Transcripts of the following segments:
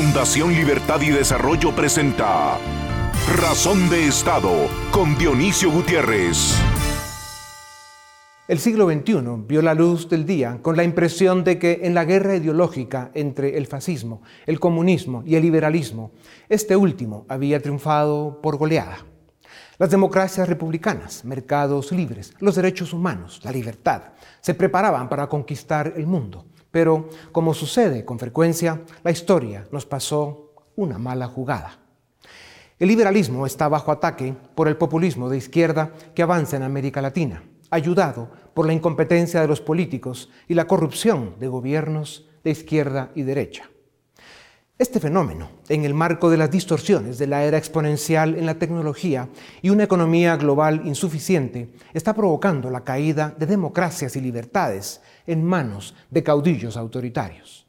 Fundación Libertad y Desarrollo presenta Razón de Estado con Dionisio Gutiérrez. El siglo XXI vio la luz del día con la impresión de que en la guerra ideológica entre el fascismo, el comunismo y el liberalismo, este último había triunfado por goleada. Las democracias republicanas, mercados libres, los derechos humanos, la libertad, se preparaban para conquistar el mundo. Pero, como sucede con frecuencia, la historia nos pasó una mala jugada. El liberalismo está bajo ataque por el populismo de izquierda que avanza en América Latina, ayudado por la incompetencia de los políticos y la corrupción de gobiernos de izquierda y derecha. Este fenómeno, en el marco de las distorsiones de la era exponencial en la tecnología y una economía global insuficiente, está provocando la caída de democracias y libertades en manos de caudillos autoritarios.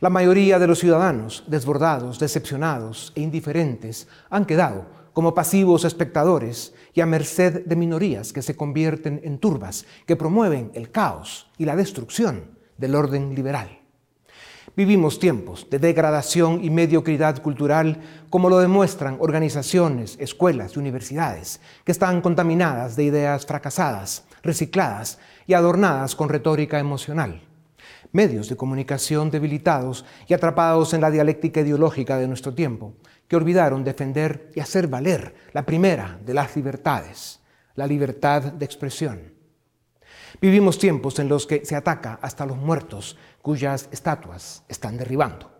La mayoría de los ciudadanos, desbordados, decepcionados e indiferentes, han quedado como pasivos espectadores y a merced de minorías que se convierten en turbas, que promueven el caos y la destrucción del orden liberal. Vivimos tiempos de degradación y mediocridad cultural, como lo demuestran organizaciones, escuelas y universidades, que están contaminadas de ideas fracasadas, recicladas y adornadas con retórica emocional. Medios de comunicación debilitados y atrapados en la dialéctica ideológica de nuestro tiempo, que olvidaron defender y hacer valer la primera de las libertades, la libertad de expresión. Vivimos tiempos en los que se ataca hasta los muertos cuyas estatuas están derribando.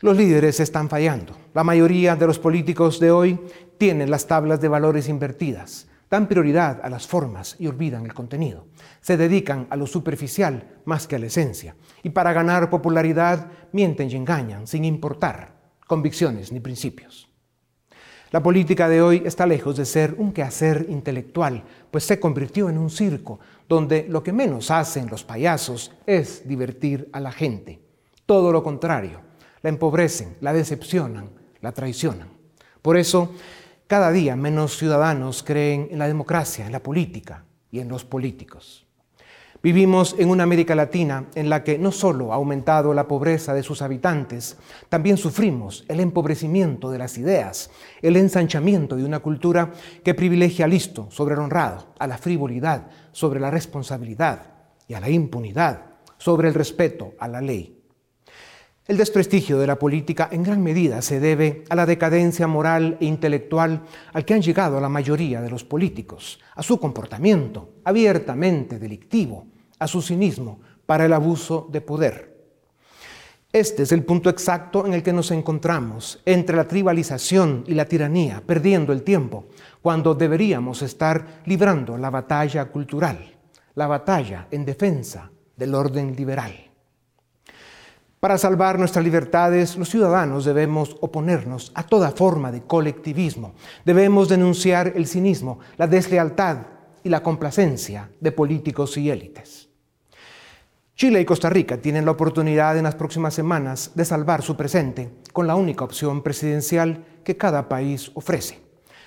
Los líderes están fallando. La mayoría de los políticos de hoy tienen las tablas de valores invertidas, dan prioridad a las formas y olvidan el contenido. Se dedican a lo superficial más que a la esencia. Y para ganar popularidad mienten y engañan sin importar convicciones ni principios. La política de hoy está lejos de ser un quehacer intelectual, pues se convirtió en un circo donde lo que menos hacen los payasos es divertir a la gente. Todo lo contrario, la empobrecen, la decepcionan, la traicionan. Por eso, cada día menos ciudadanos creen en la democracia, en la política y en los políticos. Vivimos en una América Latina en la que no solo ha aumentado la pobreza de sus habitantes, también sufrimos el empobrecimiento de las ideas, el ensanchamiento de una cultura que privilegia al listo sobre el honrado, a la frivolidad sobre la responsabilidad y a la impunidad sobre el respeto a la ley. El desprestigio de la política en gran medida se debe a la decadencia moral e intelectual al que han llegado la mayoría de los políticos, a su comportamiento abiertamente delictivo, a su cinismo para el abuso de poder. Este es el punto exacto en el que nos encontramos entre la tribalización y la tiranía, perdiendo el tiempo, cuando deberíamos estar librando la batalla cultural, la batalla en defensa del orden liberal. Para salvar nuestras libertades, los ciudadanos debemos oponernos a toda forma de colectivismo. Debemos denunciar el cinismo, la deslealtad y la complacencia de políticos y élites. Chile y Costa Rica tienen la oportunidad en las próximas semanas de salvar su presente con la única opción presidencial que cada país ofrece.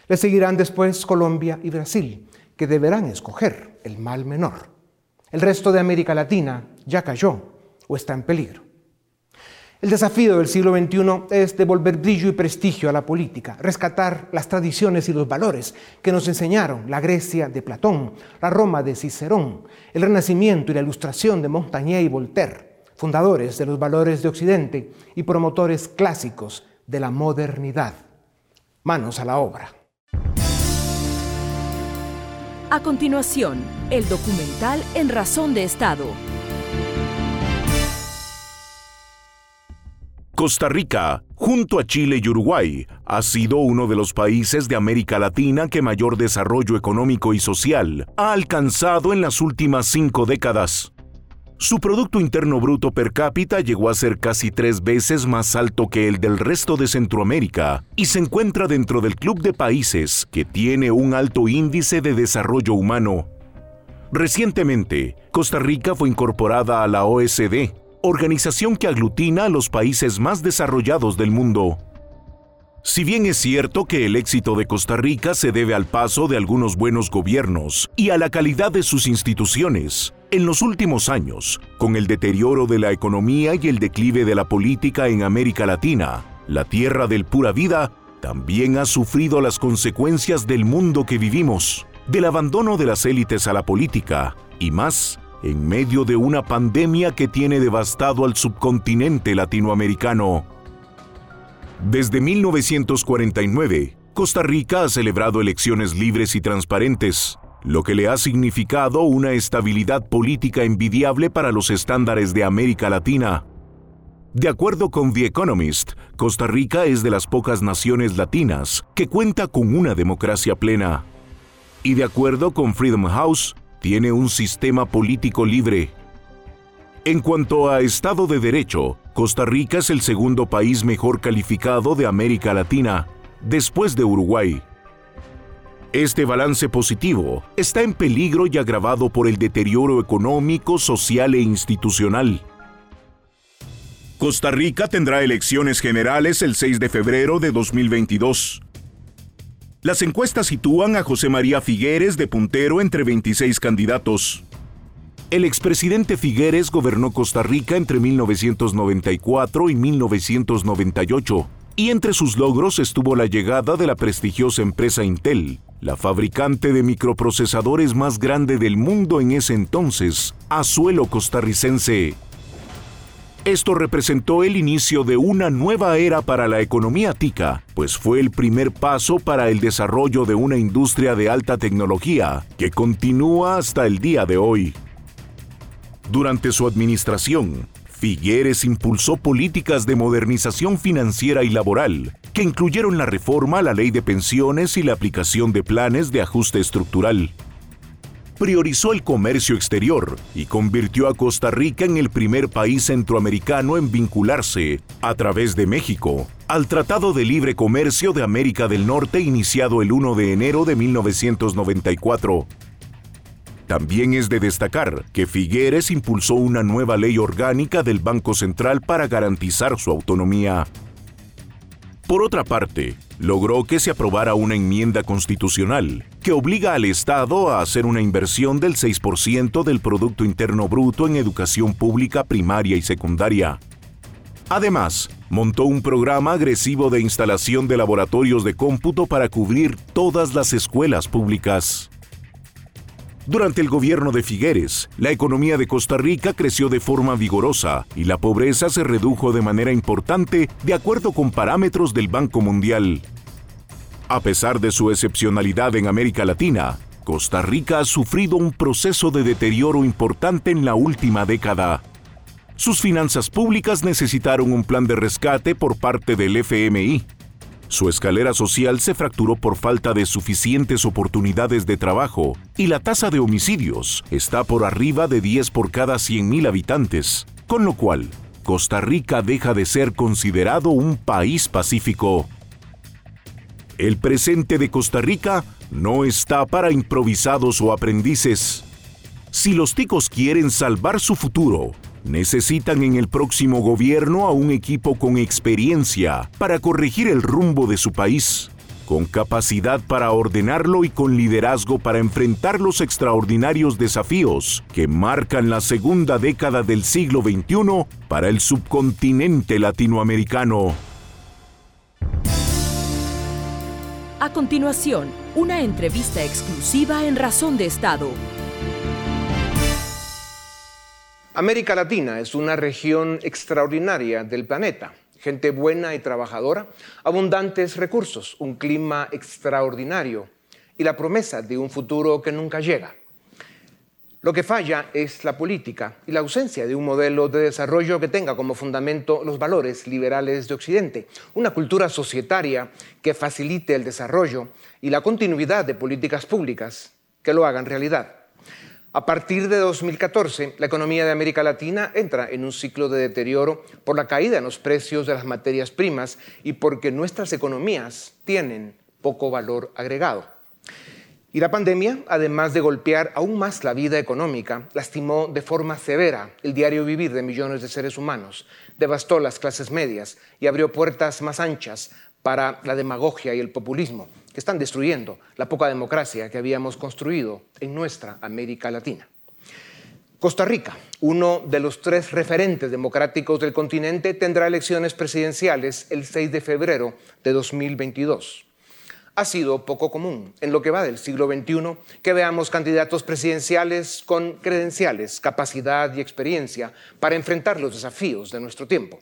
Le seguirán después Colombia y Brasil, que deberán escoger el mal menor. El resto de América Latina ya cayó o está en peligro. El desafío del siglo XXI es devolver brillo y prestigio a la política, rescatar las tradiciones y los valores que nos enseñaron la Grecia de Platón, la Roma de Cicerón, el Renacimiento y la Ilustración de Montaigne y Voltaire, fundadores de los valores de Occidente y promotores clásicos de la modernidad. Manos a la obra. A continuación, el documental En Razón de Estado Costa Rica, junto a Chile y Uruguay, ha sido uno de los países de América Latina que mayor desarrollo económico y social ha alcanzado en las últimas cinco décadas. Su Producto Interno Bruto per cápita llegó a ser casi tres veces más alto que el del resto de Centroamérica y se encuentra dentro del club de países que tiene un alto índice de desarrollo humano. Recientemente, Costa Rica fue incorporada a la OSD, organización que aglutina a los países más desarrollados del mundo. Si bien es cierto que el éxito de Costa Rica se debe al paso de algunos buenos gobiernos y a la calidad de sus instituciones, En los últimos años, con el deterioro de la economía y el declive de la política en América Latina, la tierra del pura vida también ha sufrido las consecuencias del mundo que vivimos, del abandono de las élites a la política y más en medio de una pandemia que tiene devastado al subcontinente latinoamericano. Desde 1949, Costa Rica ha celebrado elecciones libres y transparentes, lo que le ha significado una estabilidad política envidiable para los estándares de América Latina. De acuerdo con The Economist, Costa Rica es de las pocas naciones latinas que cuenta con una democracia plena. Y de acuerdo con Freedom House, tiene un sistema político libre. En cuanto a Estado de Derecho, Costa Rica es el segundo país mejor calificado de América Latina, después de Uruguay. Este balance positivo está en peligro y agravado por el deterioro económico, social e institucional. Costa Rica tendrá elecciones generales el 6 de febrero de 2022. Las encuestas sitúan a José María Figueres de puntero entre 26 candidatos. El expresidente Figueres gobernó Costa Rica entre 1994 y 1998, y entre sus logros estuvo la llegada de la prestigiosa empresa Intel, la fabricante de microprocesadores más grande del mundo en ese entonces, a suelo costarricense. Esto representó el inicio de una nueva era para la economía tica, pues fue el primer paso para el desarrollo de una industria de alta tecnología que continúa hasta el día de hoy. Durante su administración, Figueres impulsó políticas de modernización financiera y laboral, que incluyeron la reforma a la ley de pensiones y la aplicación de planes de ajuste estructural. Priorizó el comercio exterior y convirtió a Costa Rica en el primer país centroamericano en vincularse, a través de México, al Tratado de Libre Comercio de América del Norte iniciado el 1 de enero de 1994 también es de destacar que Figueres impulsó una nueva ley orgánica del Banco Central para garantizar su autonomía. Por otra parte, logró que se aprobara una enmienda constitucional que obliga al Estado a hacer una inversión del 6% del Producto Interno Bruto en educación pública primaria y secundaria. Además, montó un programa agresivo de instalación de laboratorios de cómputo para cubrir todas las escuelas públicas. Durante el gobierno de Figueres, la economía de Costa Rica creció de forma vigorosa y la pobreza se redujo de manera importante de acuerdo con parámetros del Banco Mundial. A pesar de su excepcionalidad en América Latina, Costa Rica ha sufrido un proceso de deterioro importante en la última década. Sus finanzas públicas necesitaron un plan de rescate por parte del FMI, su escalera social se fracturó por falta de suficientes oportunidades de trabajo y la tasa de homicidios está por arriba de 10 por cada 100.000 habitantes, con lo cual Costa Rica deja de ser considerado un país pacífico. El presente de Costa Rica no está para improvisados o aprendices. Si los ticos quieren salvar su futuro, Necesitan en el próximo gobierno a un equipo con experiencia para corregir el rumbo de su país, con capacidad para ordenarlo y con liderazgo para enfrentar los extraordinarios desafíos que marcan la segunda década del siglo XXI para el subcontinente latinoamericano. A continuación, una entrevista exclusiva en Razón de Estado. América Latina es una región extraordinaria del planeta. Gente buena y trabajadora, abundantes recursos, un clima extraordinario y la promesa de un futuro que nunca llega. Lo que falla es la política y la ausencia de un modelo de desarrollo que tenga como fundamento los valores liberales de Occidente, una cultura societaria que facilite el desarrollo y la continuidad de políticas públicas que lo hagan realidad. A partir de 2014, la economía de América Latina entra en un ciclo de deterioro por la caída en los precios de las materias primas y porque nuestras economías tienen poco valor agregado. Y la pandemia, además de golpear aún más la vida económica, lastimó de forma severa el diario vivir de millones de seres humanos, devastó las clases medias y abrió puertas más anchas para la demagogia y el populismo, que están destruyendo la poca democracia que habíamos construido en nuestra América Latina. Costa Rica, uno de los tres referentes democráticos del continente, tendrá elecciones presidenciales el 6 de febrero de 2022. Ha sido poco común en lo que va del siglo XXI que veamos candidatos presidenciales con credenciales, capacidad y experiencia para enfrentar los desafíos de nuestro tiempo.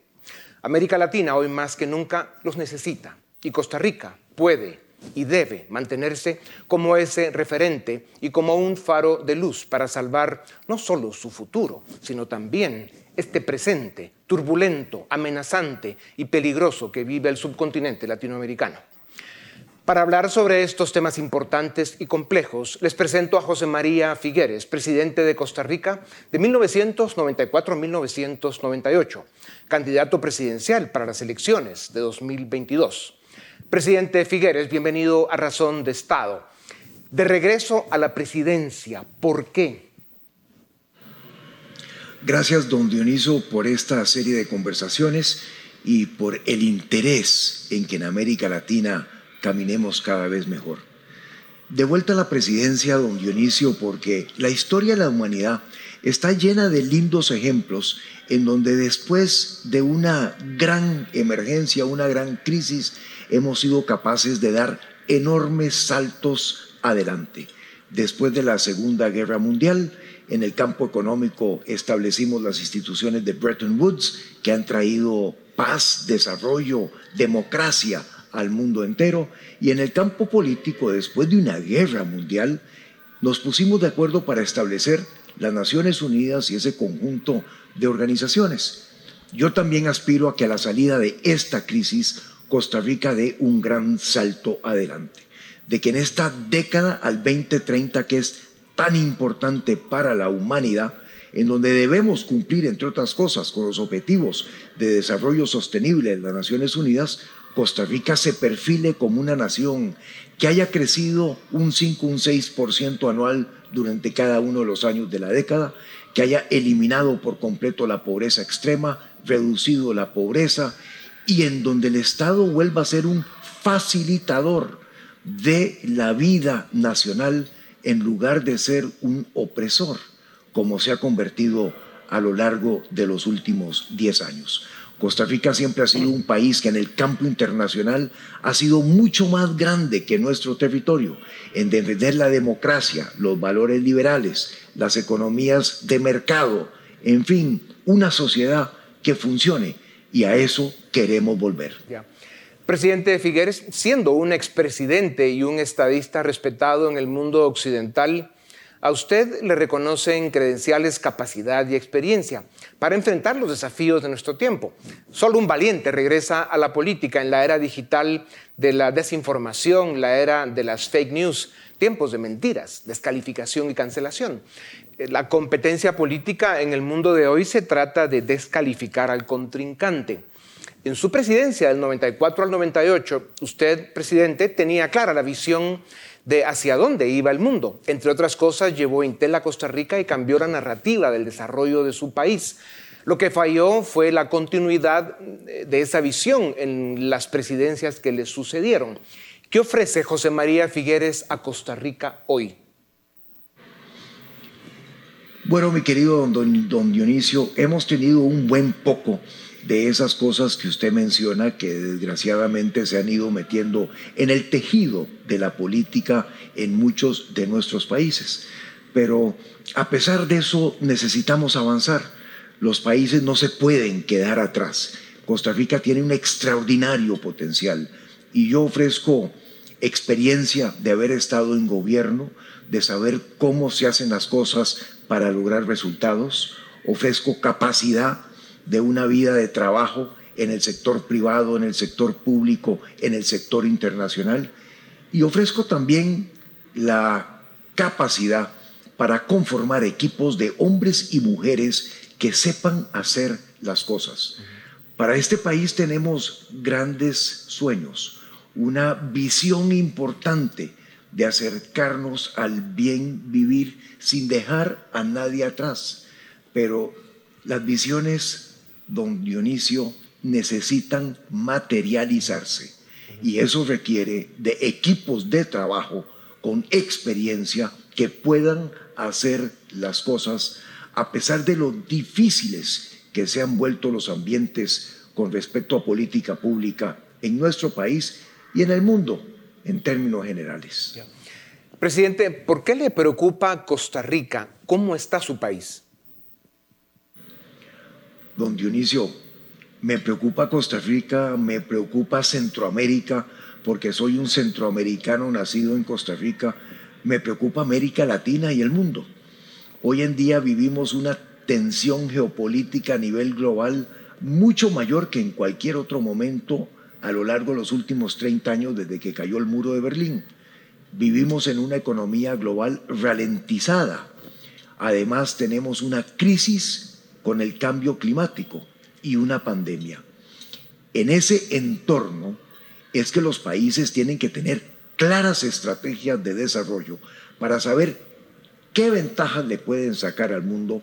América Latina hoy más que nunca los necesita y Costa Rica puede y debe mantenerse como ese referente y como un faro de luz para salvar no solo su futuro, sino también este presente turbulento, amenazante y peligroso que vive el subcontinente latinoamericano. Para hablar sobre estos temas importantes y complejos, les presento a José María Figueres, presidente de Costa Rica de 1994 a 1998, candidato presidencial para las elecciones de 2022. Presidente Figueres, bienvenido a Razón de Estado. De regreso a la presidencia, ¿por qué? Gracias, don Dioniso, por esta serie de conversaciones y por el interés en que en América Latina caminemos cada vez mejor. De vuelta a la presidencia, don Dionisio, porque la historia de la humanidad está llena de lindos ejemplos en donde después de una gran emergencia, una gran crisis, hemos sido capaces de dar enormes saltos adelante. Después de la Segunda Guerra Mundial, en el campo económico establecimos las instituciones de Bretton Woods que han traído paz, desarrollo, democracia al mundo entero. Y en el campo político, después de una guerra mundial, nos pusimos de acuerdo para establecer las Naciones Unidas y ese conjunto de organizaciones. Yo también aspiro a que a la salida de esta crisis Costa Rica dé un gran salto adelante, de que en esta década al 2030 que es tan importante para la humanidad, en donde debemos cumplir, entre otras cosas, con los objetivos de desarrollo sostenible de las Naciones Unidas, Costa Rica se perfile como una nación que haya crecido un 5, un 6% anual durante cada uno de los años de la década, que haya eliminado por completo la pobreza extrema, reducido la pobreza y en donde el Estado vuelva a ser un facilitador de la vida nacional en lugar de ser un opresor, como se ha convertido a lo largo de los últimos 10 años. Costa Rica siempre ha sido un país que en el campo internacional ha sido mucho más grande que nuestro territorio en defender la democracia, los valores liberales, las economías de mercado, en fin, una sociedad que funcione y a eso queremos volver. Presidente Figueres, siendo un expresidente y un estadista respetado en el mundo occidental, a usted le reconocen credenciales, capacidad y experiencia para enfrentar los desafíos de nuestro tiempo. Solo un valiente regresa a la política en la era digital de la desinformación, la era de las fake news, tiempos de mentiras, descalificación y cancelación. La competencia política en el mundo de hoy se trata de descalificar al contrincante. En su presidencia del 94 al 98, usted, presidente, tenía clara la visión de hacia dónde iba el mundo. Entre otras cosas, llevó Intel a Costa Rica y cambió la narrativa del desarrollo de su país. Lo que falló fue la continuidad de esa visión en las presidencias que le sucedieron. ¿Qué ofrece José María Figueres a Costa Rica hoy? Bueno, mi querido don, don Dionisio, hemos tenido un buen poco de esas cosas que usted menciona que desgraciadamente se han ido metiendo en el tejido de la política en muchos de nuestros países. Pero a pesar de eso necesitamos avanzar. Los países no se pueden quedar atrás. Costa Rica tiene un extraordinario potencial y yo ofrezco experiencia de haber estado en gobierno, de saber cómo se hacen las cosas para lograr resultados. Ofrezco capacidad de una vida de trabajo en el sector privado, en el sector público, en el sector internacional. Y ofrezco también la capacidad para conformar equipos de hombres y mujeres que sepan hacer las cosas. Para este país tenemos grandes sueños, una visión importante de acercarnos al bien vivir sin dejar a nadie atrás. Pero las visiones don Dionisio, necesitan materializarse y eso requiere de equipos de trabajo con experiencia que puedan hacer las cosas a pesar de lo difíciles que se han vuelto los ambientes con respecto a política pública en nuestro país y en el mundo en términos generales. Presidente, ¿por qué le preocupa Costa Rica? ¿Cómo está su país? Don Dionisio, me preocupa Costa Rica, me preocupa Centroamérica, porque soy un centroamericano nacido en Costa Rica, me preocupa América Latina y el mundo. Hoy en día vivimos una tensión geopolítica a nivel global mucho mayor que en cualquier otro momento a lo largo de los últimos 30 años desde que cayó el muro de Berlín. Vivimos en una economía global ralentizada. Además tenemos una crisis con el cambio climático y una pandemia. En ese entorno es que los países tienen que tener claras estrategias de desarrollo para saber qué ventajas le pueden sacar al mundo,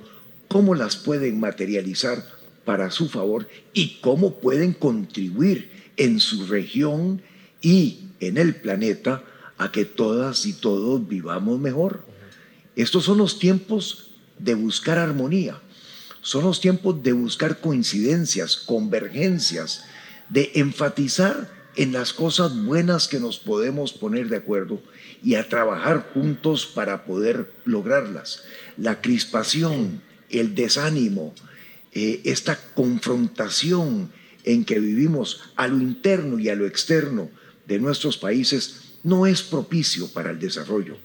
cómo las pueden materializar para su favor y cómo pueden contribuir en su región y en el planeta a que todas y todos vivamos mejor. Estos son los tiempos de buscar armonía, son los tiempos de buscar coincidencias, convergencias, de enfatizar en las cosas buenas que nos podemos poner de acuerdo y a trabajar juntos para poder lograrlas. La crispación, el desánimo, eh, esta confrontación en que vivimos a lo interno y a lo externo de nuestros países no es propicio para el desarrollo.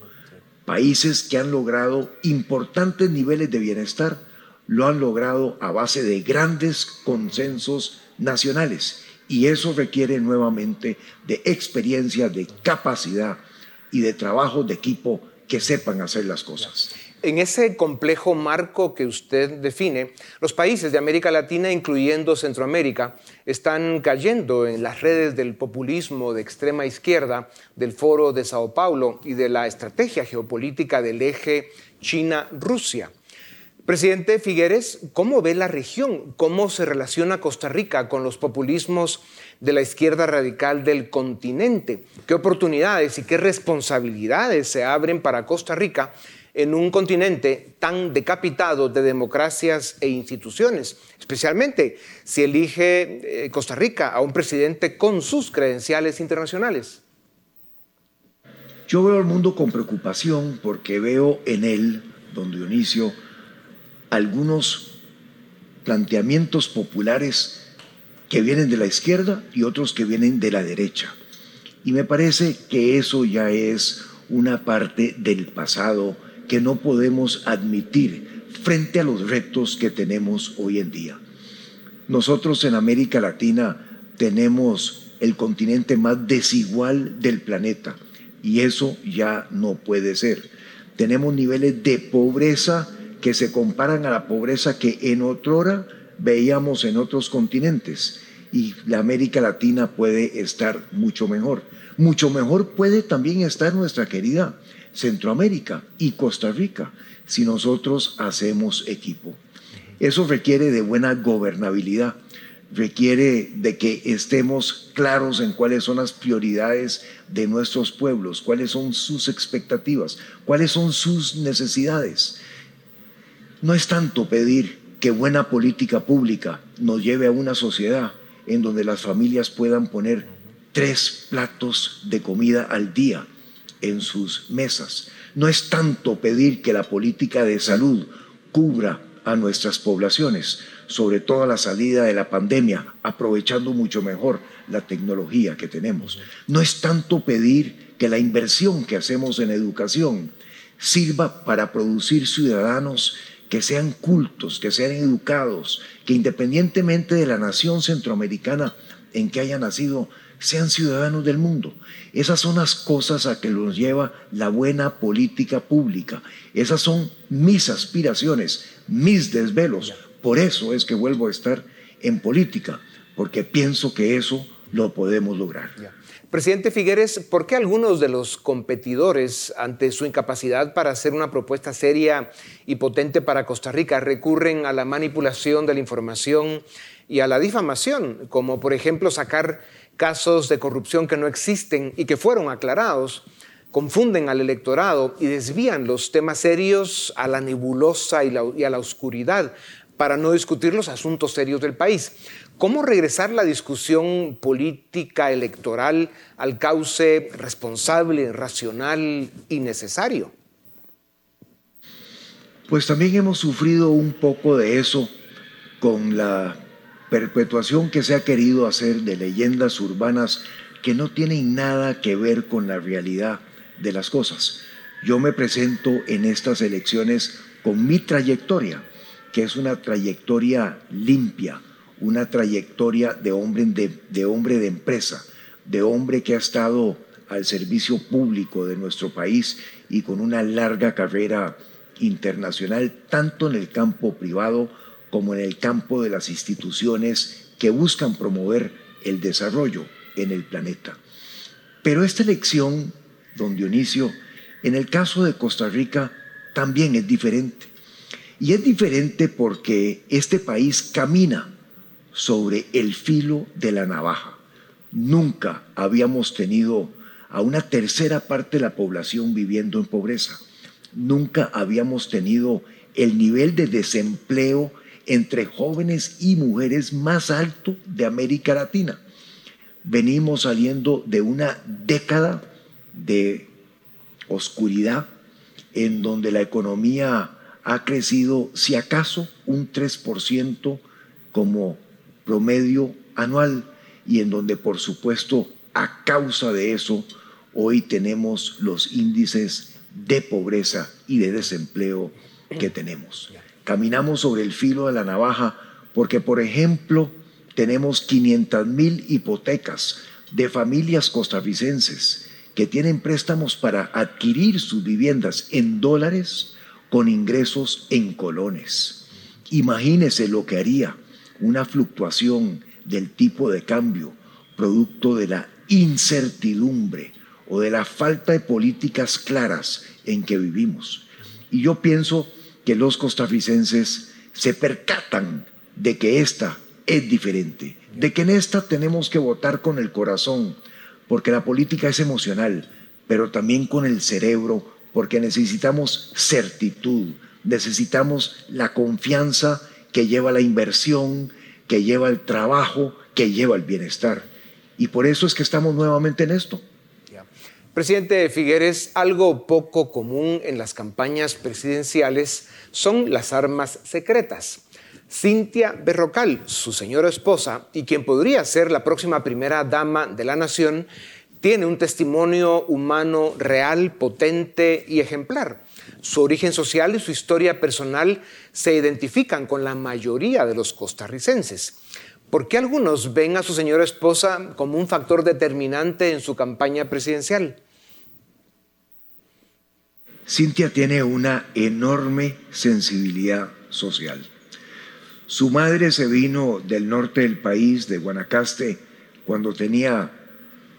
Países que han logrado importantes niveles de bienestar lo han logrado a base de grandes consensos nacionales y eso requiere nuevamente de experiencia, de capacidad y de trabajo de equipo que sepan hacer las cosas. En ese complejo marco que usted define, los países de América Latina, incluyendo Centroamérica, están cayendo en las redes del populismo de extrema izquierda, del Foro de Sao Paulo y de la estrategia geopolítica del eje China-Rusia. Presidente Figueres, ¿cómo ve la región? ¿Cómo se relaciona Costa Rica con los populismos de la izquierda radical del continente? ¿Qué oportunidades y qué responsabilidades se abren para Costa Rica en un continente tan decapitado de democracias e instituciones, especialmente si elige eh, Costa Rica a un presidente con sus credenciales internacionales? Yo veo al mundo con preocupación porque veo en él, don Dionisio, algunos planteamientos populares que vienen de la izquierda y otros que vienen de la derecha. Y me parece que eso ya es una parte del pasado que no podemos admitir frente a los retos que tenemos hoy en día. Nosotros en América Latina tenemos el continente más desigual del planeta y eso ya no puede ser. Tenemos niveles de pobreza que se comparan a la pobreza que en otrora veíamos en otros continentes y la América Latina puede estar mucho mejor. Mucho mejor puede también estar nuestra querida Centroamérica y Costa Rica si nosotros hacemos equipo. Eso requiere de buena gobernabilidad, requiere de que estemos claros en cuáles son las prioridades de nuestros pueblos, cuáles son sus expectativas, cuáles son sus necesidades. No es tanto pedir que buena política pública nos lleve a una sociedad en donde las familias puedan poner tres platos de comida al día en sus mesas. No es tanto pedir que la política de salud cubra a nuestras poblaciones, sobre todo a la salida de la pandemia, aprovechando mucho mejor la tecnología que tenemos. No es tanto pedir que la inversión que hacemos en educación sirva para producir ciudadanos que sean cultos, que sean educados, que independientemente de la nación centroamericana en que haya nacido, sean ciudadanos del mundo. Esas son las cosas a que nos lleva la buena política pública. Esas son mis aspiraciones, mis desvelos. Por eso es que vuelvo a estar en política, porque pienso que eso lo podemos lograr. Presidente Figueres, ¿por qué algunos de los competidores, ante su incapacidad para hacer una propuesta seria y potente para Costa Rica, recurren a la manipulación de la información y a la difamación, como por ejemplo sacar casos de corrupción que no existen y que fueron aclarados, confunden al electorado y desvían los temas serios a la nebulosa y, a la oscuridad para no discutir los asuntos serios del país. ¿Cómo regresar la discusión política electoral al cauce responsable, racional y necesario? Pues también hemos sufrido un poco de eso con la perpetuación que se ha querido hacer de leyendas urbanas que no tienen nada que ver con la realidad de las cosas. Yo me presento en estas elecciones con mi trayectoria, que es una trayectoria limpia, una trayectoria de hombre de, hombre de empresa, de hombre que ha estado al servicio público de nuestro país y con una larga carrera internacional, tanto en el campo privado como en el campo de las instituciones que buscan promover el desarrollo en el planeta. Pero esta elección don Dionisio, en el caso de Costa Rica también es diferente. Y es diferente porque este país camina sobre el filo de la navaja. Nunca habíamos tenido a una tercera parte de la población viviendo en pobreza. Nunca habíamos tenido el nivel de desempleo entre jóvenes y mujeres más alto de América Latina. Venimos saliendo de una década de oscuridad en donde la economía ha crecido, si acaso, un 3% como promedio anual y en donde, por supuesto, a causa de eso, hoy tenemos los índices de pobreza y de desempleo que tenemos. Caminamos sobre el filo de la navaja porque, por ejemplo, tenemos 500 mil hipotecas de familias costarricenses que tienen préstamos para adquirir sus viviendas en dólares con ingresos en colones. Imagínese lo que haría una fluctuación del tipo de cambio producto de la incertidumbre o de la falta de políticas claras en que vivimos. Y yo pienso que los costarricenses se percatan de que esta es diferente, de que en esta tenemos que votar con el corazón, porque la política es emocional, pero también con el cerebro, porque necesitamos certitud, necesitamos la confianza que lleva la inversión, que lleva el trabajo, que lleva el bienestar. Y por eso es que estamos nuevamente en esto. Presidente Figueres, algo poco común en las campañas presidenciales son las armas secretas. Cintia Berrocal, su señora esposa y quien podría ser la próxima primera dama de la nación, tiene un testimonio humano real, potente y ejemplar. Su origen social y su historia personal se identifican con la mayoría de los costarricenses. ¿Por qué algunos ven a su señora esposa como un factor determinante en su campaña presidencial? Cintia tiene una enorme sensibilidad social. Su madre se vino del norte del país, de Guanacaste, cuando tenía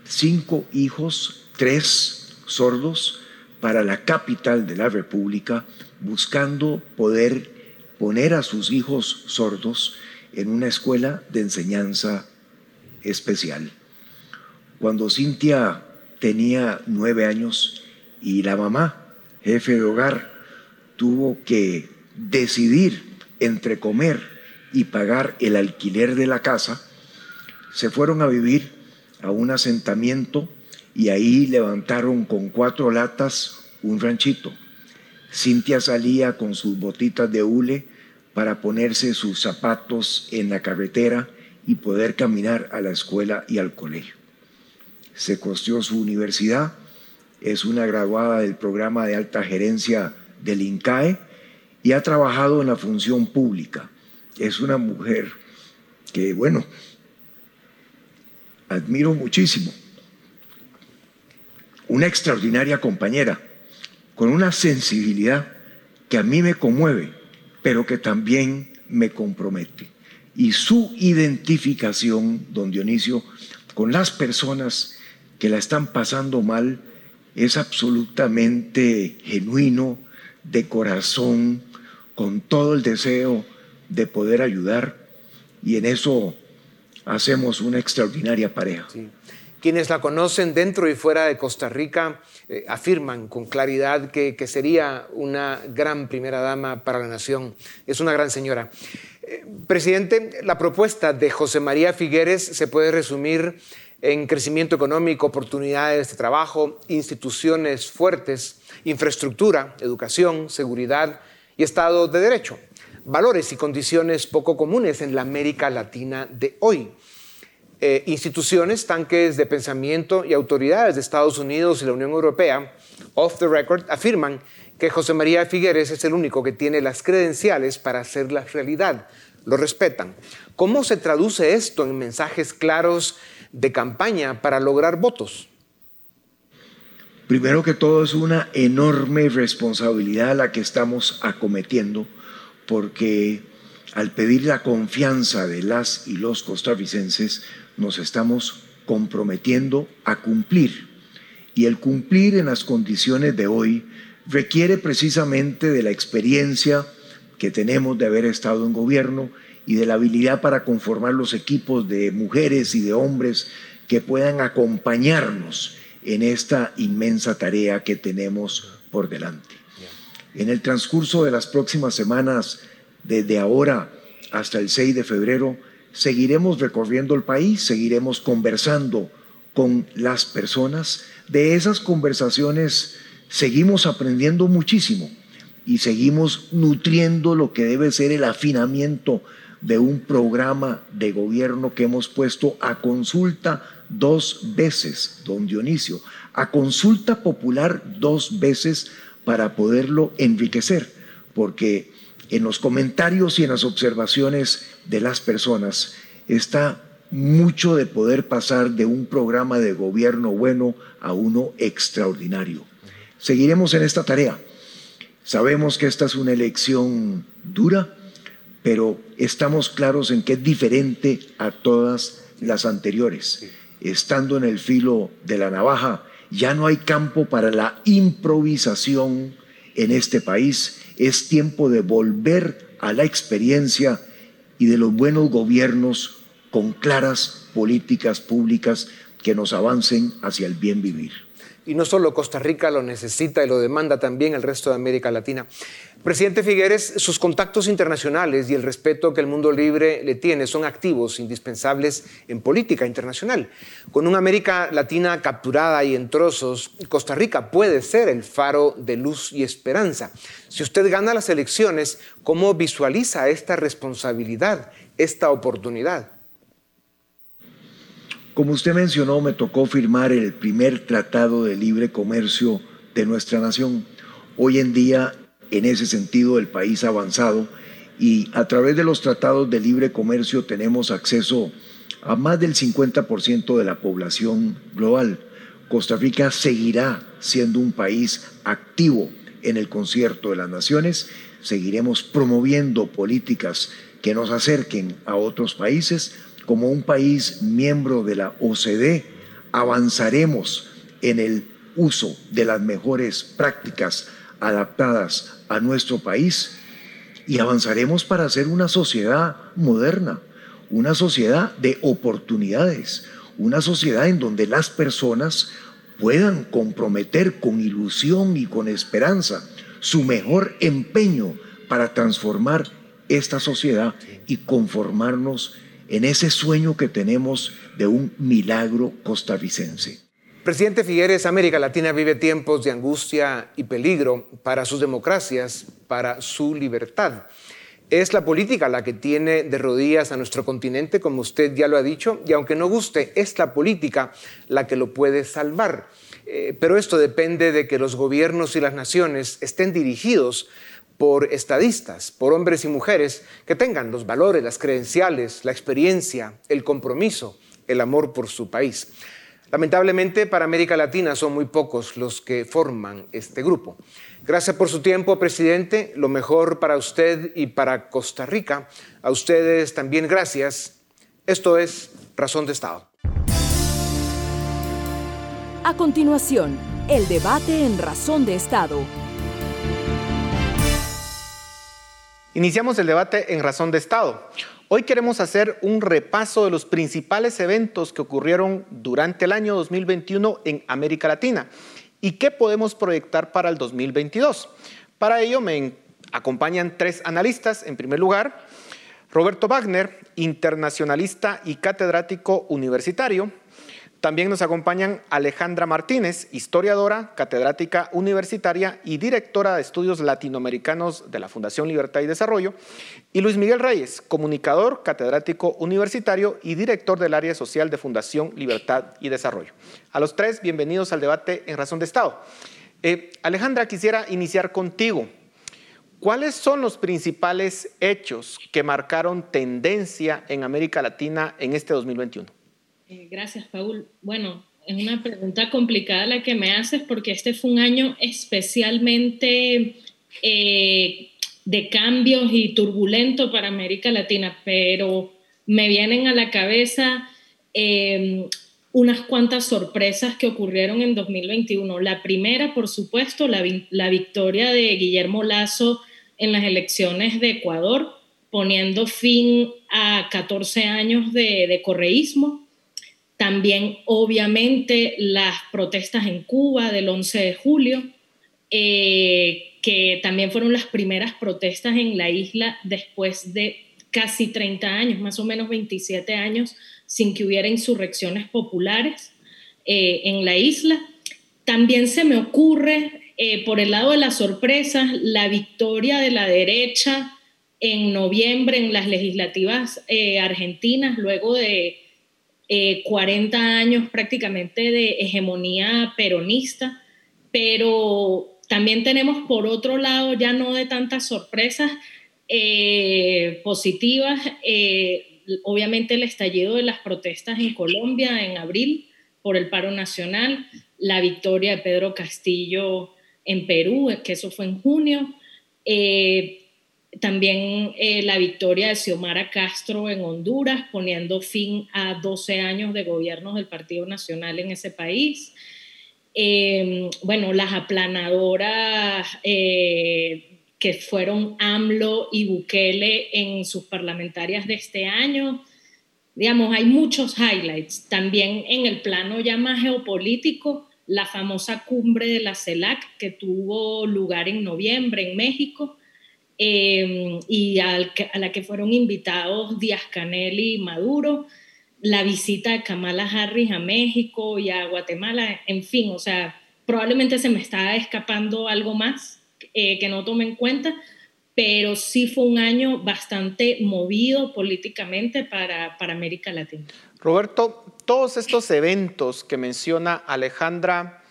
cinco hijos, tres sordos, para la capital de la República, buscando poder poner a sus hijos sordos en una escuela de enseñanza especial. Cuando Cintia tenía nueve años y la mamá, jefe de hogar, tuvo que decidir entre comer y pagar el alquiler de la casa, se fueron a vivir a un asentamiento y ahí levantaron con cuatro latas un ranchito. Cintia salía con sus botitas de hule para ponerse sus zapatos en la carretera y poder caminar a la escuela y al colegio. Se costeó su universidad, es una graduada del programa de alta gerencia del INCAE y ha trabajado en la función pública es una mujer que, bueno, admiro muchísimo. Una extraordinaria compañera, con una sensibilidad que a mí me conmueve, pero que también me compromete. Y su identificación, don Dionisio, con las personas que la están pasando mal es absolutamente genuino, de corazón, con todo el deseo de poder ayudar y en eso hacemos una extraordinaria pareja. Quienes la conocen dentro y fuera de Costa Rica eh, afirman con claridad que, sería una gran primera dama para la nación. Es una gran señora. Eh, presidente, la propuesta de José María Figueres se puede resumir en crecimiento económico, oportunidades de trabajo, instituciones fuertes, infraestructura, educación, seguridad y Estado de Derecho. Valores y condiciones poco comunes en la América Latina de hoy. Eh, instituciones, tanques de pensamiento y autoridades de Estados Unidos y la Unión Europea, off the record, afirman que José María Figueres es el único que tiene las credenciales para hacer la realidad. Lo respetan. ¿Cómo se traduce esto en mensajes claros de campaña para lograr votos? Primero que todo es una enorme responsabilidad la que estamos acometiendo porque al pedir la confianza de las y los costarricenses nos estamos comprometiendo a cumplir. Y el cumplir en las condiciones de hoy requiere precisamente de la experiencia que tenemos de haber estado en gobierno y de la habilidad para conformar los equipos de mujeres y de hombres que puedan acompañarnos en esta inmensa tarea que tenemos por delante. En el transcurso de las próximas semanas, desde ahora hasta el 6 de febrero, seguiremos recorriendo el país, seguiremos conversando con las personas. De esas conversaciones seguimos aprendiendo muchísimo y seguimos nutriendo lo que debe ser el afinamiento de un programa de gobierno que hemos puesto a consulta dos veces, don Dionisio, a consulta popular dos veces para poderlo enriquecer, porque en los comentarios y en las observaciones de las personas está mucho de poder pasar de un programa de gobierno bueno a uno extraordinario. Seguiremos en esta tarea. Sabemos que esta es una elección dura, pero estamos claros en que es diferente a todas las anteriores. Estando en el filo de la navaja, ya no hay campo para la improvisación en este país. Es tiempo de volver a la experiencia y de los buenos gobiernos con claras políticas públicas que nos avancen hacia el bien vivir. Y no solo Costa Rica lo necesita y lo demanda también el resto de América Latina. Presidente Figueres, sus contactos internacionales y el respeto que el mundo libre le tiene son activos, indispensables en política internacional. Con una América Latina capturada y en trozos, Costa Rica puede ser el faro de luz y esperanza. Si usted gana las elecciones, ¿cómo visualiza esta responsabilidad, esta oportunidad? Como usted mencionó, me tocó firmar el primer tratado de libre comercio de nuestra nación. Hoy en día en ese sentido el país ha avanzado y a través de los tratados de libre comercio tenemos acceso a más del 50% de la población global. Costa Rica seguirá siendo un país activo en el concierto de las naciones, seguiremos promoviendo políticas que nos acerquen a otros países. Como un país miembro de la OCDE, avanzaremos en el uso de las mejores prácticas adaptadas a nuestro país y avanzaremos para ser una sociedad moderna, una sociedad de oportunidades, una sociedad en donde las personas puedan comprometer con ilusión y con esperanza su mejor empeño para transformar esta sociedad y conformarnos en ese sueño que tenemos de un milagro costarricense. Presidente Figueres, América Latina vive tiempos de angustia y peligro para sus democracias, para su libertad. Es la política la que tiene de rodillas a nuestro continente, como usted ya lo ha dicho, y aunque no guste, es la política la que lo puede salvar. Eh, pero esto depende de que los gobiernos y las naciones estén dirigidos por estadistas, por hombres y mujeres que tengan los valores, las credenciales, la experiencia, el compromiso, el amor por su país. Lamentablemente para América Latina son muy pocos los que forman este grupo. Gracias por su tiempo, presidente. Lo mejor para usted y para Costa Rica. A ustedes también gracias. Esto es Razón de Estado. A continuación, el debate en Razón de Estado. Iniciamos el debate en Razón de Estado. Hoy queremos hacer un repaso de los principales eventos que ocurrieron durante el año 2021 en América Latina y qué podemos proyectar para el 2022. Para ello me acompañan tres analistas. En primer lugar, Roberto Wagner, internacionalista y catedrático universitario. También nos acompañan Alejandra Martínez, historiadora, catedrática universitaria y directora de estudios latinoamericanos de la Fundación Libertad y Desarrollo. Y Luis Miguel Reyes, comunicador, catedrático universitario y director del área social de Fundación Libertad y Desarrollo. A los tres, bienvenidos al debate en Razón de Estado. Eh, Alejandra, quisiera iniciar contigo. ¿Cuáles son los principales hechos que marcaron tendencia en América Latina en este 2021? Eh, gracias, Paul. Bueno, es una pregunta complicada la que me haces porque este fue un año especialmente eh, de cambios y turbulento para América Latina, pero me vienen a la cabeza em, unas cuantas sorpresas que ocurrieron en 2021. La primera, por supuesto, la, victoria de Guillermo Lazo en las elecciones de Ecuador, poniendo fin a 14 años de correísmo también, obviamente, las protestas en Cuba del 11 de julio, eh, que también fueron las primeras protestas en la isla después de casi 30 años, más o menos 27 años, sin que hubiera insurrecciones populares eh, en la isla. También se me ocurre, eh, por el lado de las sorpresas, la victoria de la derecha en noviembre en las legislativas argentinas, luego de 40 eh, años prácticamente de hegemonía peronista, pero también tenemos por otro lado ya no de tantas sorpresas eh, positivas, eh, obviamente el estallido de las protestas en Colombia en abril por el paro nacional, la victoria de Pedro Castillo en Perú, que eso fue en junio, también eh, la victoria de Xiomara Castro en Honduras, poniendo fin a 12 años de gobierno del Partido Nacional en ese país. Em, bueno, las aplanadoras eh, que fueron AMLO y Bukele en sus parlamentarias de este año. Digamos, hay muchos highlights. También en el plano ya más geopolítico, la famosa cumbre de la CELAC que tuvo lugar en noviembre en México Em, y a la que fueron invitados Díaz Canel y Maduro, la visita de Kamala Harris a México y a Guatemala, en fin, o sea, probablemente se me está escapando algo más eh, que no tome en cuenta, pero sí fue un año bastante movido políticamente para, para América Latina. Roberto, todos estos eventos que menciona Alejandra,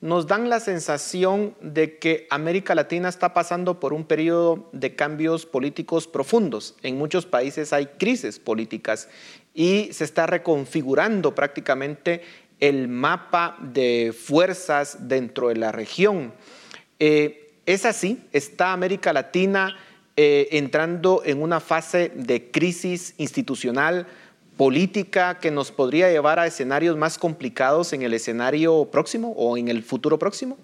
nos dan la sensación de que América Latina está pasando por un periodo de cambios políticos profundos. En muchos países hay crisis políticas y se está reconfigurando prácticamente el mapa de fuerzas dentro de la región. Eh, ¿Es así? ¿Está América Latina eh, entrando en una fase de crisis institucional? Política que nos podría llevar a escenarios más complicados en el escenario próximo o en el futuro próximo?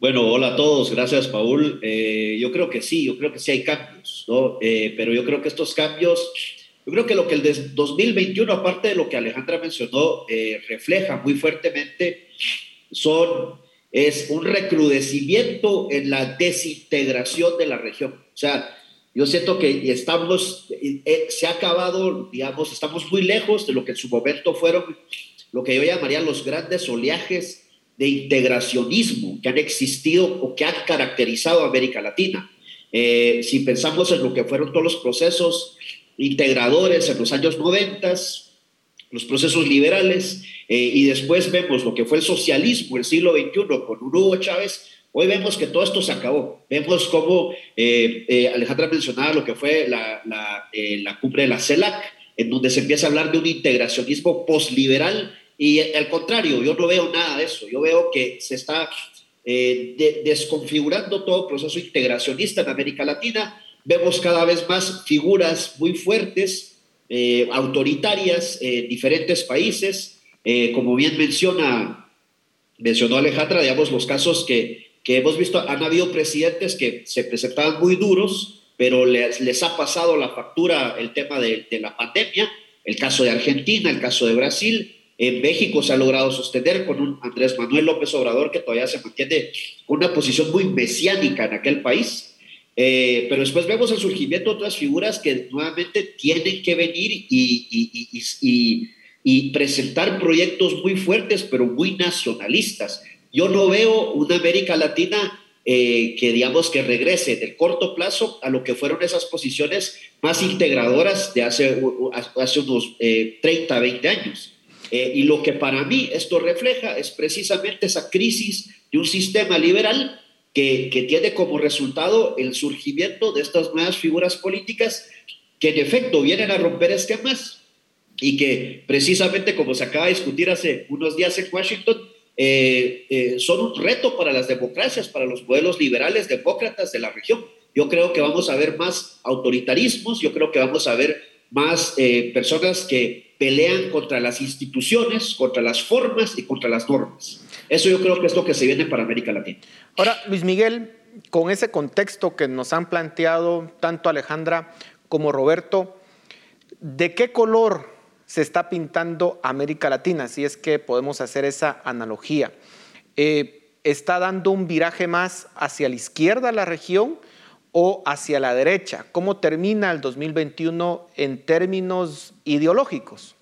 Bueno, hola a todos, gracias Paul. Eh, yo creo que sí, yo creo que sí hay cambios, ¿no? Eh, pero yo creo que estos cambios, yo creo que lo que el 2021, aparte de lo que Alejandra mencionó, eh, refleja muy fuertemente, son, es un recrudecimiento en la desintegración de la región. O sea, yo siento que estamos, eh, eh, se ha acabado, digamos, estamos muy lejos de lo que en su momento fueron lo que yo llamaría los grandes oleajes de integracionismo que han existido o que han caracterizado a América Latina. Eh, si pensamos en lo que fueron todos los procesos integradores en los años 90, los procesos liberales, y después vemos lo que fue el socialismo, el siglo XXI, con Hugo Chávez, Hoy vemos que todo esto se acabó. Vemos cómo eh, eh, Alejandra mencionaba lo que fue la, la, eh, la, cumbre de la CELAC, en donde se empieza a hablar de un integracionismo posliberal y al contrario, yo no veo nada de eso. Yo veo que se está desconfigurando todo proceso integracionista en América Latina. Vemos cada vez más figuras muy fuertes, autoritarias en diferentes países. como bien menciona, mencionó Alejandra, digamos, los casos que que hemos visto, han habido presidentes que se presentaban muy duros, pero les, les ha pasado la factura el tema de, de la pandemia, el caso de Argentina, el caso de Brasil, en México se ha logrado sostener con un Andrés Manuel López Obrador que todavía se mantiene con una posición muy mesiánica en aquel país. Eh, pero después vemos el surgimiento de otras figuras que nuevamente tienen que venir y, y, y, y, presentar proyectos muy fuertes, pero muy nacionalistas. Yo no veo una América Latina eh, que, digamos, que regrese del corto plazo a lo que fueron esas posiciones más integradoras de hace, hace unos 30, eh, 20 años. Eh, y lo que para mí esto refleja es precisamente esa crisis de un sistema liberal que, que, tiene como resultado el surgimiento de estas nuevas figuras políticas que en efecto vienen a romper esquemas y que precisamente como se acaba de discutir hace unos días en Washington, eh, eh, son un reto para las democracias, para los modelos liberales demócratas de la región. Yo creo que vamos a ver más autoritarismos, yo creo que vamos a ver más personas que pelean contra las instituciones, contra las formas y contra las normas. Eso yo creo que es lo que se viene para América Latina. Ahora, Luis Miguel, con ese contexto que nos han planteado tanto Alejandra como Roberto, ¿de qué color se está pintando América Latina? Si es que podemos hacer esa analogía. Eh, ¿Está dando un viraje más hacia la izquierda la región o hacia la derecha? ¿Cómo termina el 2021 en términos ideológicos?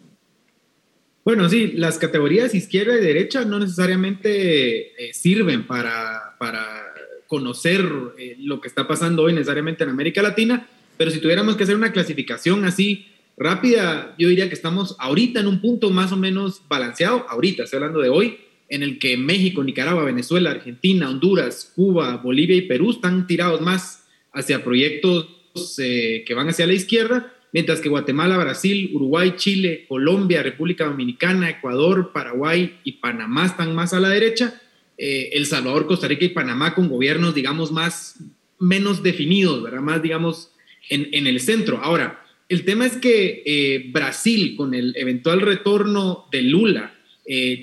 Bueno, sí, las categorías izquierda y derecha no necesariamente eh, sirven para, para conocer eh, lo que está pasando hoy necesariamente en América Latina, pero si tuviéramos que hacer una clasificación así rápida, yo diría que estamos ahorita en un punto más o menos balanceado, ahorita, estoy hablando de hoy, en el que México, Nicaragua, Venezuela, Argentina, Honduras, Cuba, Bolivia y Perú están tirados más hacia proyectos eh, que van hacia la izquierda, mientras que Guatemala, Brasil, Uruguay, Chile, Colombia, República Dominicana, Ecuador, Paraguay y Panamá están más a la derecha, eh, El Salvador, Costa Rica y Panamá con gobiernos, digamos, más, menos definidos, ¿verdad? Más, digamos, en, en el centro. Ahora, el tema es que eh, Brasil, con el eventual retorno de Lula,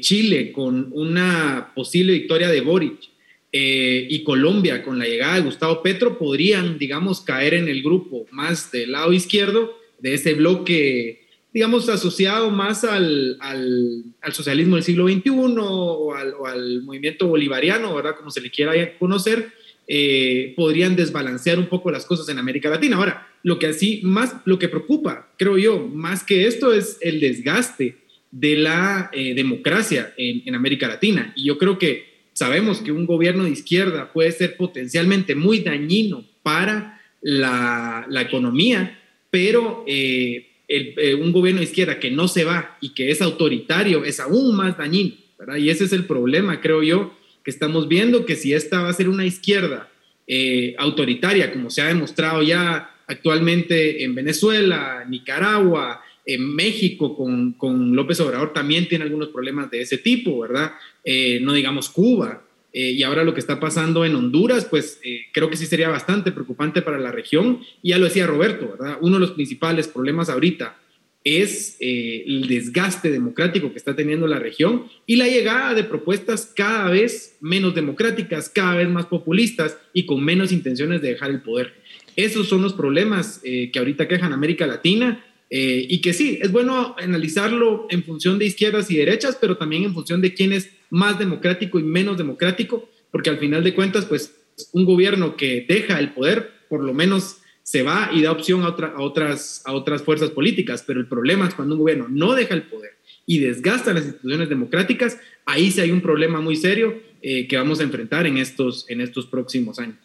Chile, con una posible victoria de Boric, eh, y Colombia con la llegada de Gustavo Petro podrían, digamos, caer en el grupo más del lado izquierdo de ese bloque, digamos, asociado más al, al, socialismo del siglo XXI o al, movimiento bolivariano, ¿verdad? Como se le quiera conocer, eh, podrían desbalancear un poco las cosas en América Latina. Ahora, lo que así más, lo que preocupa, creo yo, más que esto es el desgaste de la eh, democracia en, en América Latina. Y yo creo que Sabemos que un gobierno de izquierda puede ser potencialmente muy dañino para la, economía, pero eh, eh, un gobierno de izquierda que no se va y que es autoritario es aún más dañino, ¿verdad? Y ese es el problema, creo yo, que estamos viendo, que si esta va a ser una izquierda eh, autoritaria, como se ha demostrado ya actualmente en Venezuela, Nicaragua, en México con, con, López Obrador también tiene algunos problemas de ese tipo, ¿verdad? Eh, no digamos Cuba. Eh, y ahora lo que está pasando en Honduras, pues eh, creo que sí sería bastante preocupante para la región. Y ya lo decía Roberto, ¿verdad? Uno de los principales problemas ahorita es el desgaste democrático que está teniendo la región y la llegada de propuestas cada vez menos democráticas, cada vez más populistas y con menos intenciones de dejar el poder. Esos son los problemas que ahorita quejan América Latina eh, y que sí, es bueno analizarlo en función de izquierdas y derechas, pero también en función de quién es más democrático y menos democrático, porque al final de cuentas, pues un gobierno que deja el poder, por lo menos se va y da opción a, a, otras, a otras fuerzas políticas, pero el problema es cuando un gobierno no deja el poder y desgasta las instituciones democráticas, ahí sí hay un problema muy serio eh, que vamos a enfrentar en estos, en estos próximos años.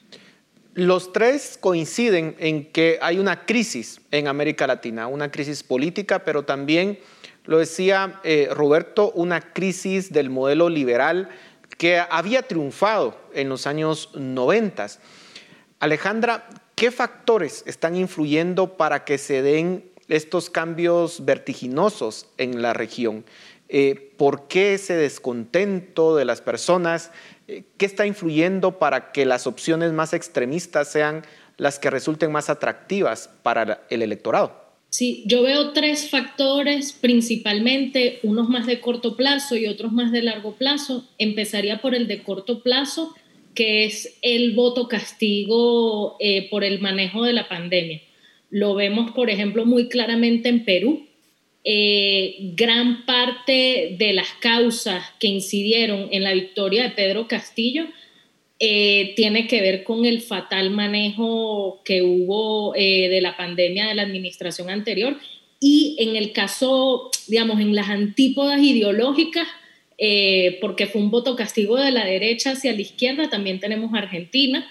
Los tres coinciden en que hay una crisis en América Latina, una crisis política, pero también, lo decía eh, Roberto, una crisis del modelo liberal que había triunfado en los años 90. Alejandra, ¿qué factores están influyendo para que se den estos cambios vertiginosos en la región? Eh, ¿Por qué ese descontento de las personas? ¿Qué está influyendo para que las opciones más extremistas sean las que resulten más atractivas para el electorado? Sí, yo veo tres factores principalmente, unos más de corto plazo y otros más de largo plazo. Empezaría por el de corto plazo, que es el voto castigo eh, por el manejo de la pandemia. Lo vemos, por ejemplo, muy claramente en Perú. Eh, gran parte de las causas que incidieron en la victoria de Pedro Castillo eh, tiene que ver con el fatal manejo que hubo de la pandemia de la administración anterior y en el caso, digamos, en las antípodas ideológicas, eh, porque fue un voto castigo de la derecha hacia la izquierda, también tenemos Argentina,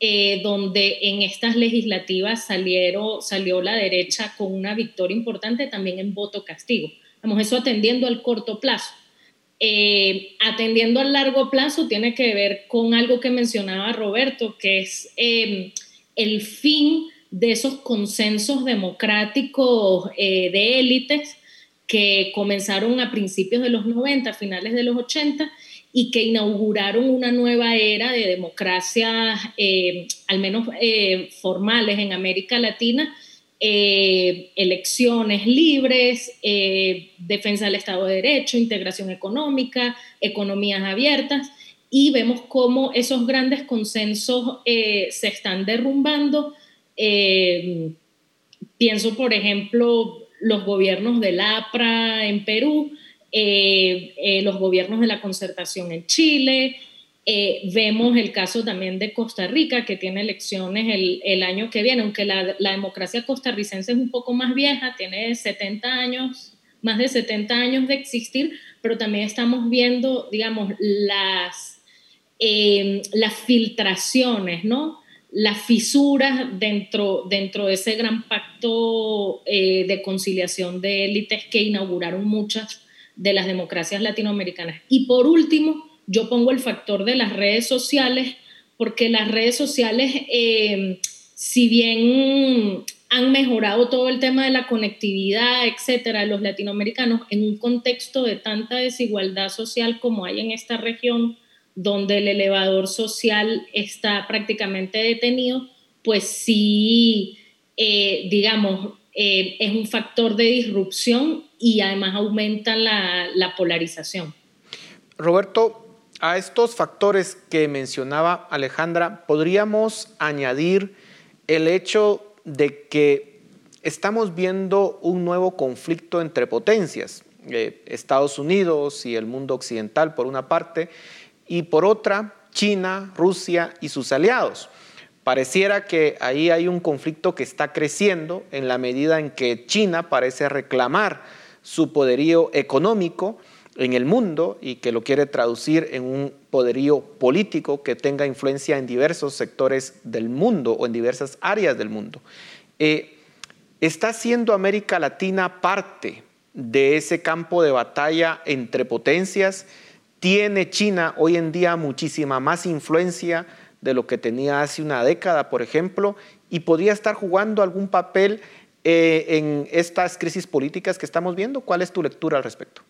eh, donde en estas legislativas salieron, salió la derecha con una victoria importante también en voto castigo. Vamos, eso atendiendo al corto plazo. Eh, atendiendo al largo plazo tiene que ver con algo que mencionaba Roberto, que es el fin de esos consensos democráticos de élites que comenzaron a principios de los 90, finales de los 80, y que inauguraron una nueva era de democracia, eh, al menos eh, formales en América Latina, eh, elecciones libres, defensa del Estado de Derecho, integración económica, economías abiertas, y vemos cómo esos grandes consensos se están derrumbando. pienso, por ejemplo, los gobiernos del APRA en Perú, eh, eh, los gobiernos de la concertación en Chile. Eh, vemos el caso también de Costa Rica, que tiene elecciones el, año que viene, aunque la, democracia costarricense es un poco más vieja, tiene 70 años, más de 70 años de existir, pero también estamos viendo, digamos, las, las filtraciones, ¿no? Las fisuras dentro, dentro de ese gran pacto eh, de conciliación de élites que inauguraron muchas de las democracias latinoamericanas. Y por último, yo pongo el factor de las redes sociales, porque las redes sociales, eh, si bien han mejorado todo el tema de la conectividad, etcétera, los latinoamericanos, en un contexto de tanta desigualdad social como hay en esta región, donde el elevador social está prácticamente detenido, pues sí, eh, digamos, eh, es un factor de disrupción y además aumenta la, la polarización. Roberto, a estos factores que mencionaba Alejandra, podríamos añadir el hecho de que estamos viendo un nuevo conflicto entre potencias, eh, Estados Unidos y el mundo occidental por una parte, y por otra China, Rusia y sus aliados. Pareciera que ahí hay un conflicto que está creciendo en la medida en que China parece reclamar su poderío económico en el mundo y que lo quiere traducir en un poderío político que tenga influencia en diversos sectores del mundo o en diversas áreas del mundo. Eh, ¿Está siendo América Latina parte de ese campo de batalla entre potencias? Tiene China hoy en día muchísima más influencia de lo que tenía hace una década, por ejemplo, y podría estar jugando algún papel eh, en estas crisis políticas que estamos viendo. ¿Cuál es tu lectura al respecto?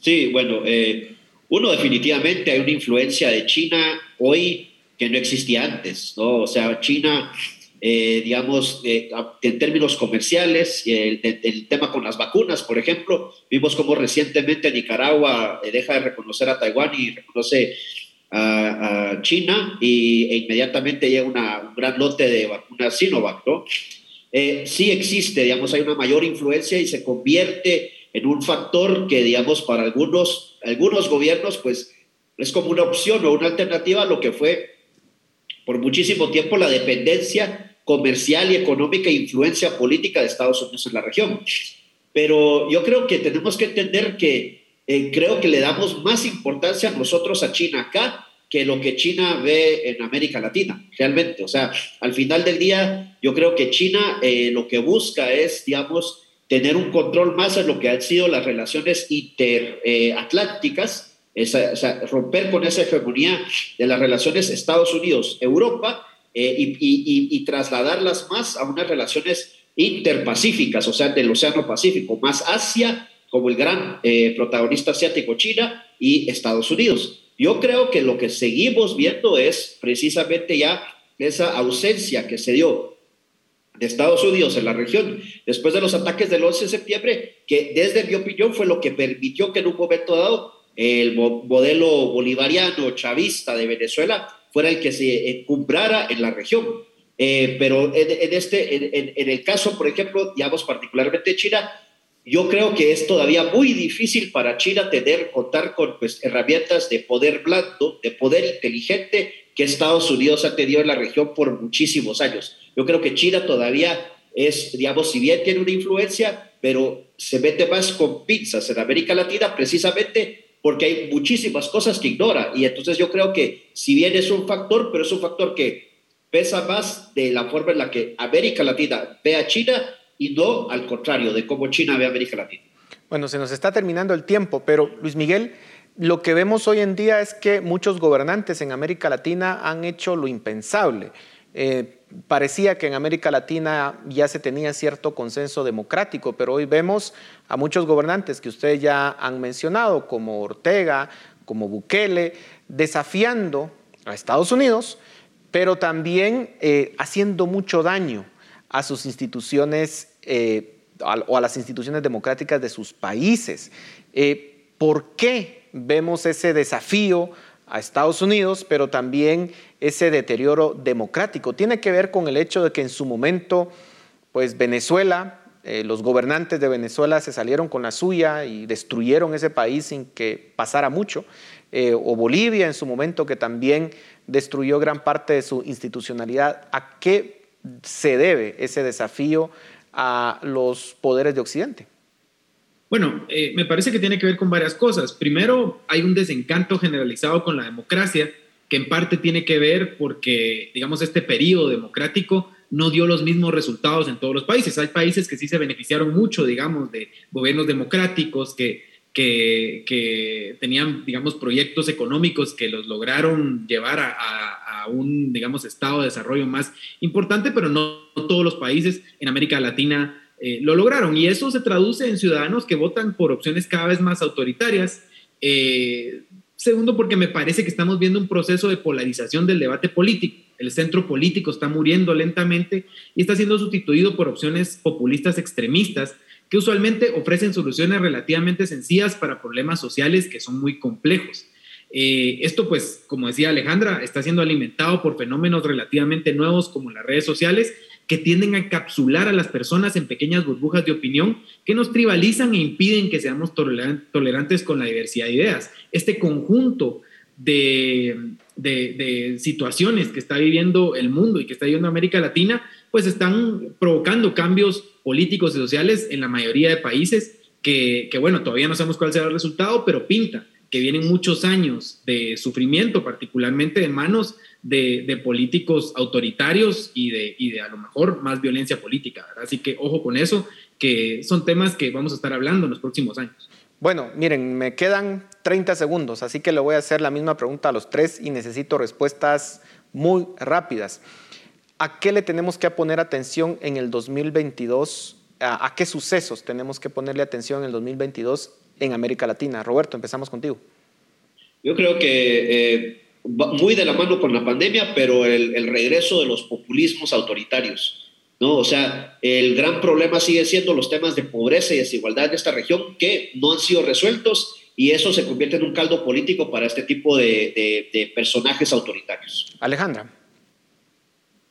Sí, bueno, eh, uno definitivamente hay una influencia de China hoy que no existía antes, ¿no? O sea, China eh, digamos, eh, en términos comerciales, el, el, tema con las vacunas, por ejemplo, vimos cómo recientemente Nicaragua eh, deja de reconocer a Taiwán y reconoce a, China y, e inmediatamente llega una, un gran lote de vacunas Sinovac, ¿no? sí existe, digamos, hay una mayor influencia y se convierte en un factor que, digamos, para algunos, algunos gobiernos, pues es como una opción o una alternativa a lo que fue por muchísimo tiempo la dependencia comercial y económica influencia política de Estados Unidos en la región. Pero yo creo que tenemos que entender que eh, creo que le damos más importancia nosotros a China acá que lo que China ve en América Latina, realmente. O sea, al final del día, yo creo que China eh, lo que busca es, digamos, tener un control más en lo que han sido las relaciones interatlánticas, eh, o sea, romper con esa hegemonía de las relaciones Estados Unidos-Europa eh, y, trasladarlas más a unas relaciones interpacíficas, o sea, del Océano Pacífico, más Asia como el gran eh, protagonista asiático China y Estados Unidos. Yo creo que lo que seguimos viendo es precisamente ya esa ausencia que se dio de Estados Unidos en la región después de los ataques del 11 de septiembre, que desde mi opinión fue lo que permitió que en un momento dado el modelo bolivariano chavista de Venezuela fuera el que se encumbrara en la región. Eh, pero en, este, en, en, el caso, por ejemplo, digamos particularmente China, yo creo que es todavía muy difícil para China tener, contar con pues, herramientas de poder blando, de poder inteligente que Estados Unidos ha tenido en la región por muchísimos años. Yo creo que China todavía es, digamos, si bien tiene una influencia, pero se mete más con pinzas en América Latina precisamente porque hay muchísimas cosas que ignora. Y entonces yo creo que si bien es un factor, pero es un factor que pesa más de la forma en la que América Latina ve a China y no al contrario de cómo China ve a América Latina. Bueno, se nos está terminando el tiempo, pero Luis Miguel, lo que vemos hoy en día es que muchos gobernantes en América Latina han hecho lo impensable. Eh, parecía que en América Latina ya se tenía cierto consenso democrático, pero hoy vemos a muchos gobernantes que ustedes ya han mencionado, como Ortega, como Bukele, desafiando a Estados Unidos, pero también eh, haciendo mucho daño a sus instituciones eh, o a las instituciones democráticas de sus países. ¿Por qué vemos ese desafío a Estados Unidos, pero también ese deterioro democrático? Tiene que ver con el hecho de que en su momento, pues Venezuela, eh, los gobernantes de Venezuela se salieron con la suya y destruyeron ese país sin que pasara mucho, o Bolivia en su momento que también destruyó gran parte de su institucionalidad. ¿A qué se debe ese desafío a los poderes de Occidente? Bueno, eh, me parece que tiene que ver con varias cosas. Primero, hay un desencanto generalizado con la democracia, que en parte tiene que ver porque, digamos, este periodo democrático no dio los mismos resultados en todos los países. Hay países que sí se beneficiaron mucho, digamos, de gobiernos democráticos, que, que, que tenían, digamos, proyectos económicos que los lograron llevar a un, digamos, estado de desarrollo más importante, pero no, todos los países en América Latina eh, lo lograron. Y eso se traduce en ciudadanos que votan por opciones cada vez más autoritarias. Eh, segundo, porque me parece que estamos viendo un proceso de polarización del debate político. El centro político está muriendo lentamente y está siendo sustituido por opciones populistas extremistas que usualmente ofrecen soluciones relativamente sencillas para problemas sociales que son muy complejos. Eh, esto, pues, como decía Alejandra, está siendo alimentado por fenómenos relativamente nuevos como las redes sociales que tienden a encapsular a las personas en pequeñas burbujas de opinión que nos tribalizan e impiden que seamos tolerantes con la diversidad de ideas. Este conjunto de, de, situaciones que está viviendo el mundo y que está viviendo América Latina, pues están provocando cambios políticos y sociales en la mayoría de países que, que bueno, todavía no sabemos cuál será el resultado, pero pinta que vienen muchos años de sufrimiento, particularmente de manos de, políticos autoritarios y de, y de a lo mejor más violencia política. Así que ojo con eso, que son temas que vamos a estar hablando en los próximos años. Bueno, miren, me quedan 30 segundos, así que le voy a hacer la misma pregunta a los tres y necesito respuestas muy rápidas. ¿A qué le tenemos que poner atención en el 2022? ¿A, a qué sucesos tenemos que ponerle atención en el 2022 en América Latina. Roberto, empezamos contigo. Yo creo que eh, muy de la mano con la pandemia, pero el, regreso de los populismos autoritarios. ¿no? O sea, el gran problema sigue siendo los temas de pobreza y desigualdad en esta región que no han sido resueltos y eso se convierte en un caldo político para este tipo de, de personajes autoritarios. Alejandra.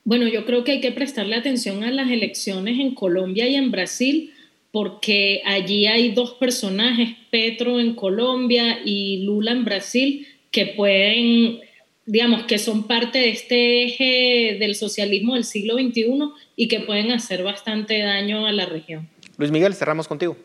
Bueno, yo creo que hay que prestarle atención a las elecciones en Colombia y en Brasil porque allí hay dos personajes, Petro en Colombia y Lula en Brasil, que pueden, digamos, que son parte de este eje del socialismo del siglo XXI y que pueden hacer bastante daño a la región. Luis Miguel, cerramos contigo.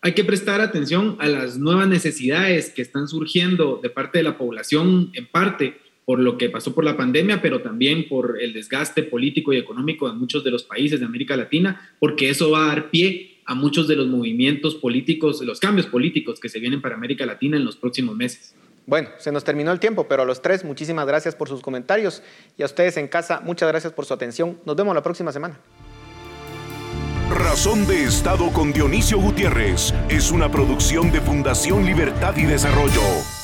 Hay que prestar atención a las nuevas necesidades que están surgiendo de parte de la población, en parte por lo que pasó por la pandemia, pero también por el desgaste político y económico de muchos de los países de América Latina, porque eso va a dar pie a muchos de los movimientos políticos, los cambios políticos que se vienen para América Latina en los próximos meses. Bueno, se nos terminó el tiempo, pero a los tres muchísimas gracias por sus comentarios y a ustedes en casa muchas gracias por su atención. Nos vemos la próxima semana. Razón de Estado con Dionisio Gutiérrez es una producción de Fundación Libertad y Desarrollo.